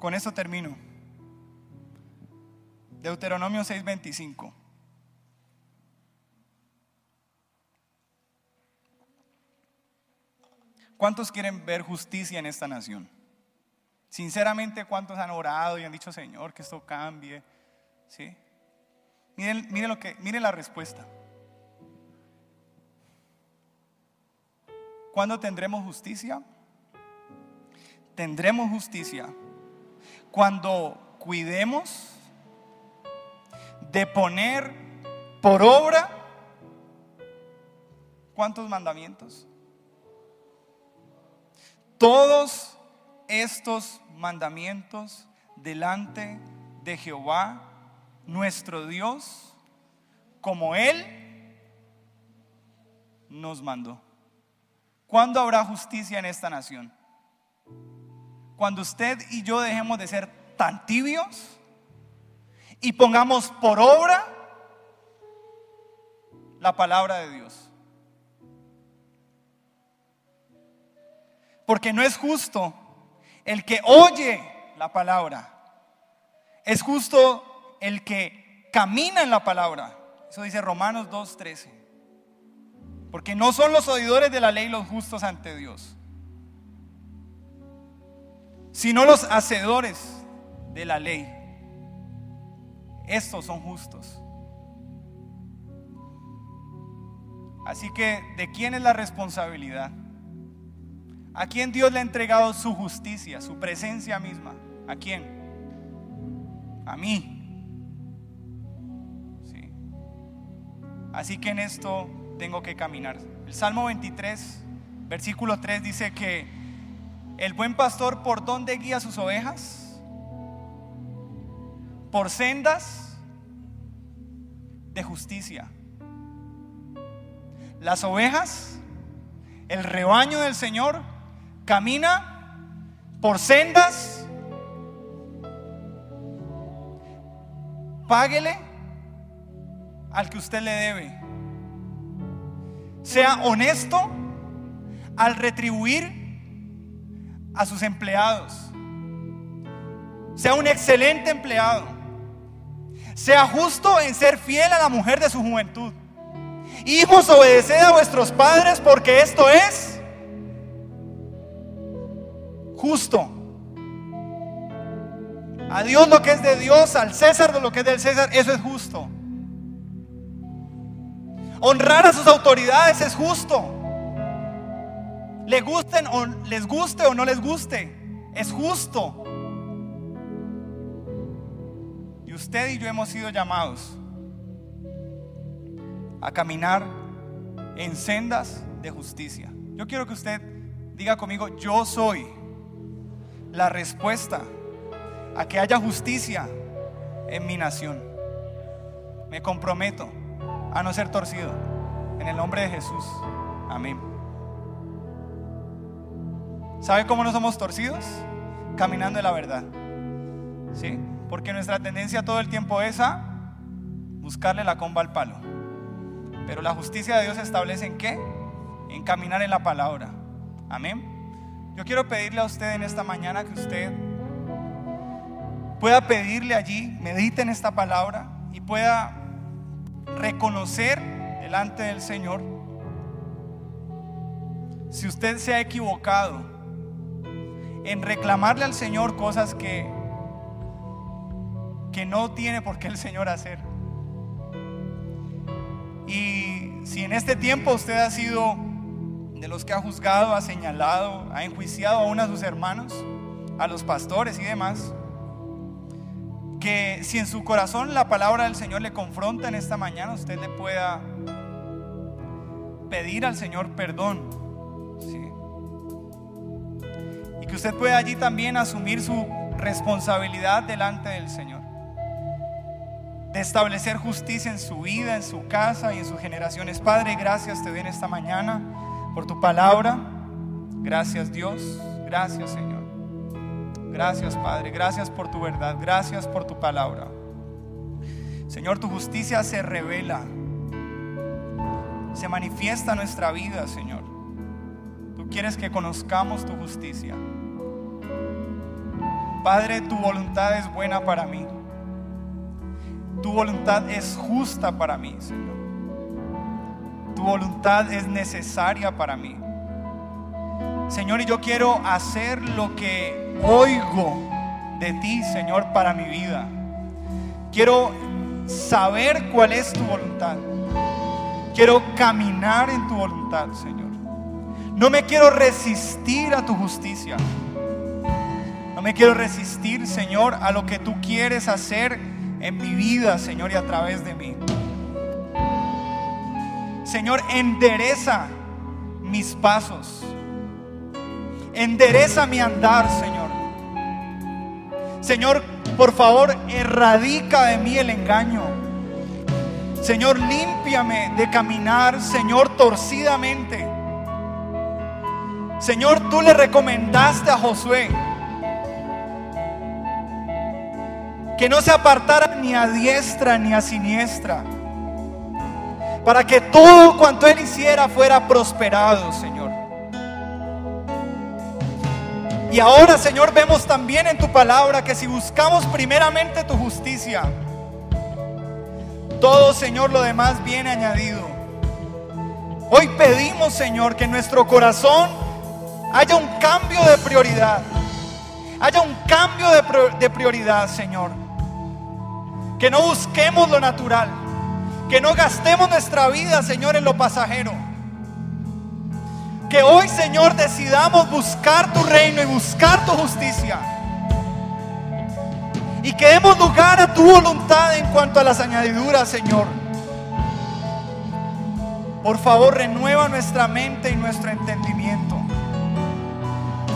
Con eso termino. Deuteronomio 6:25. ¿Cuántos quieren ver justicia en esta nación? Sinceramente, ¿cuántos han orado y han dicho, Señor, que esto cambie? ¿Sí? Miren, miren, lo que, miren la respuesta. ¿Cuándo tendremos justicia? Tendremos justicia cuando cuidemos de poner por obra ¿cuántos mandamientos? todos estos mandamientos delante de Jehová, nuestro Dios, como Él nos mandó. ¿Cuándo habrá justicia en esta nación? Cuando usted y yo dejemos de ser tan tibios y pongamos por obra la palabra de Dios. Porque no es justo el que oye la palabra. Es justo el que camina en la palabra. Eso dice Romanos 2.13. Porque no son los oidores de la ley los justos ante Dios, sino los hacedores de la ley. Estos son justos. Así que, ¿de quién es la responsabilidad? ¿A quién Dios le ha entregado su justicia, su presencia misma? ¿A quién? A mí. Sí. Así que en esto tengo que caminar. El Salmo 23, versículo 3 dice que el buen pastor por dónde guía sus ovejas? Por sendas de justicia. Las ovejas, el rebaño del Señor, camina por sendas, páguele al que usted le debe. Sea honesto al retribuir a sus empleados. Sea un excelente empleado. Sea justo en ser fiel a la mujer de su juventud. Hijos, obedeced a vuestros padres porque esto es justo. A Dios lo que es de Dios, al César lo que es del César, eso es justo. Honrar a sus autoridades es justo. Le gusten o les guste o no les guste, es justo. Y usted y yo hemos sido llamados a caminar en sendas de justicia. Yo quiero que usted diga conmigo, yo soy la respuesta a que haya justicia en mi nación. Me comprometo a no ser torcido. En el nombre de Jesús. Amén. ¿Sabe cómo no somos torcidos? Caminando en la verdad. ¿Sí? Porque nuestra tendencia todo el tiempo es a buscarle la comba al palo. Pero la justicia de Dios se establece en qué? En caminar en la palabra. Amén. Yo quiero pedirle a usted en esta mañana que usted pueda pedirle allí, medite en esta palabra y pueda reconocer delante del Señor si usted se ha equivocado en reclamarle al Señor cosas que, que no tiene por qué el Señor hacer. Y si en este tiempo usted ha sido de los que ha juzgado, ha señalado, ha enjuiciado a uno de sus hermanos, a los pastores y demás, que si en su corazón la palabra del Señor le confronta en esta mañana, usted le pueda pedir al Señor perdón. Y que usted pueda allí también asumir su responsabilidad delante del Señor. De establecer justicia en su vida, en su casa y en sus generaciones. Padre, gracias te doy esta mañana por tu palabra. Gracias Dios. Gracias Señor. Gracias, Padre. Gracias por tu verdad. Gracias por tu palabra. Señor, tu justicia se revela. Se manifiesta en nuestra vida, Señor. Tú quieres que conozcamos tu justicia. Padre, tu voluntad es buena para mí. Tu voluntad es justa para mí, Señor. Tu voluntad es necesaria para mí. Señor, y yo quiero hacer lo que oigo de ti, Señor, para mi vida. Quiero saber cuál es tu voluntad. Quiero caminar en tu voluntad, Señor. No me quiero resistir a tu justicia. Me quiero resistir, Señor, a lo que tú quieres hacer en mi vida, Señor, y a través de mí. Señor, endereza mis pasos. Endereza mi andar, Señor. Señor, por favor, erradica de mí el engaño. Señor, límpiame de caminar, Señor, torcidamente. Señor, tú le recomendaste a Josué que no se apartara ni a diestra ni a siniestra, para que todo cuanto él hiciera fuera prosperado, Señor. Y ahora, Señor, vemos también en tu palabra que si buscamos primeramente tu justicia, todo, Señor, lo demás viene añadido. Hoy pedimos, Señor, que en nuestro corazón haya un cambio de prioridad. Haya un cambio de, prioridad, Señor. Que no busquemos lo natural. Que no gastemos nuestra vida, Señor, en lo pasajero que hoy, Señor, decidamos buscar tu reino y buscar tu justicia. Y que demos lugar a tu voluntad en cuanto a las añadiduras, Señor. Por favor, renueva nuestra mente y nuestro entendimiento.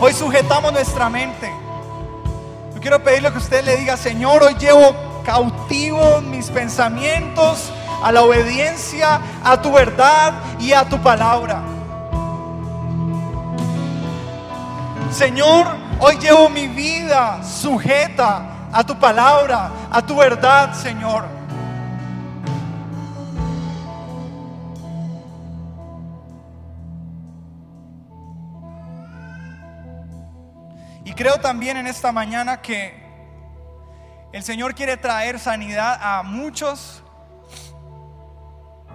Hoy sujetamos nuestra mente. Yo quiero pedirle que usted le diga, Señor, hoy llevo cautivo mis pensamientos a la obediencia, a tu verdad y a tu palabra. Señor, hoy llevo mi vida sujeta a tu palabra, a tu verdad, Señor. Y creo también en esta mañana que el Señor quiere traer sanidad a muchos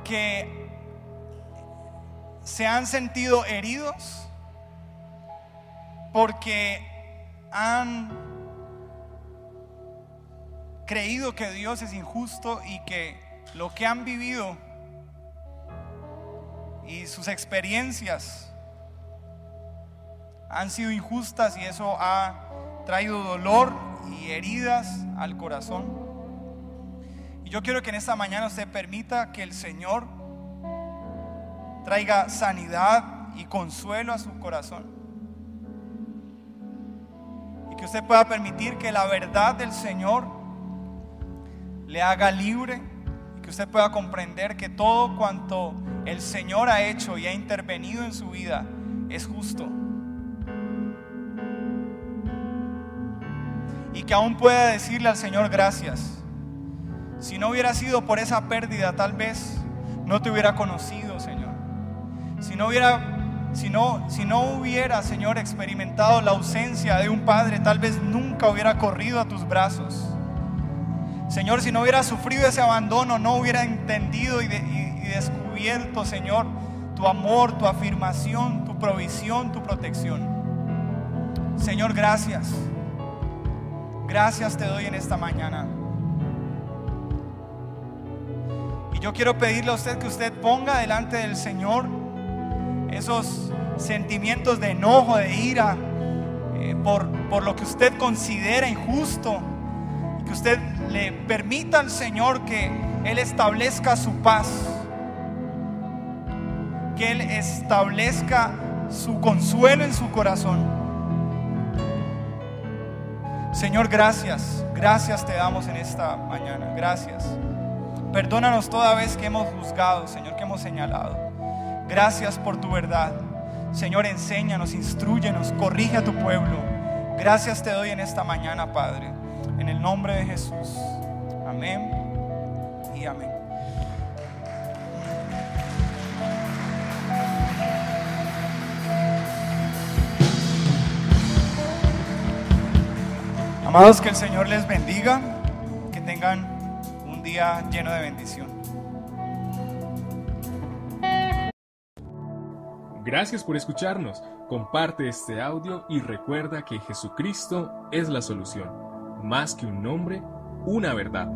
que se han sentido heridos porque han creído que Dios es injusto y que lo que han vivido y sus experiencias han sido injustas y eso ha traído dolor y heridas al corazón. Y yo quiero que en esta mañana usted permita que el Señor traiga sanidad y consuelo a su corazón que usted pueda permitir que la verdad del Señor le haga libre y que usted pueda comprender que todo cuanto el Señor ha hecho y ha intervenido en su vida es justo. Y que aún pueda decirle al Señor gracias. Si no hubiera sido por esa pérdida, tal vez no te hubiera conocido, Señor. Si no hubiera Si no, si no hubiera, Señor, experimentado la ausencia de un padre, tal vez nunca hubiera corrido a tus brazos. Señor, si no hubiera sufrido ese abandono, no hubiera entendido y, y descubierto, Señor, tu amor, tu afirmación, tu provisión, tu protección. Señor, gracias. Gracias te doy en esta mañana. Y yo quiero pedirle a usted que usted ponga delante del Señor esos sentimientos de enojo, de ira, eh, por, por lo que usted considera injusto. Y que usted le permita al Señor que Él establezca su paz. Que Él establezca su consuelo en su corazón. Señor, gracias, gracias te damos en esta mañana, gracias. Perdónanos toda vez que hemos juzgado, Señor, que hemos señalado. Gracias por tu verdad. Señor, enséñanos, instruyenos, corrige a tu pueblo. Gracias te doy en esta mañana, Padre, en el nombre de Jesús. Amén y amén. Amados, que el Señor les bendiga, que tengan un día lleno de bendición. Gracias por escucharnos. Comparte este audio y recuerda que Jesucristo es la solución. Más que un nombre, una verdad.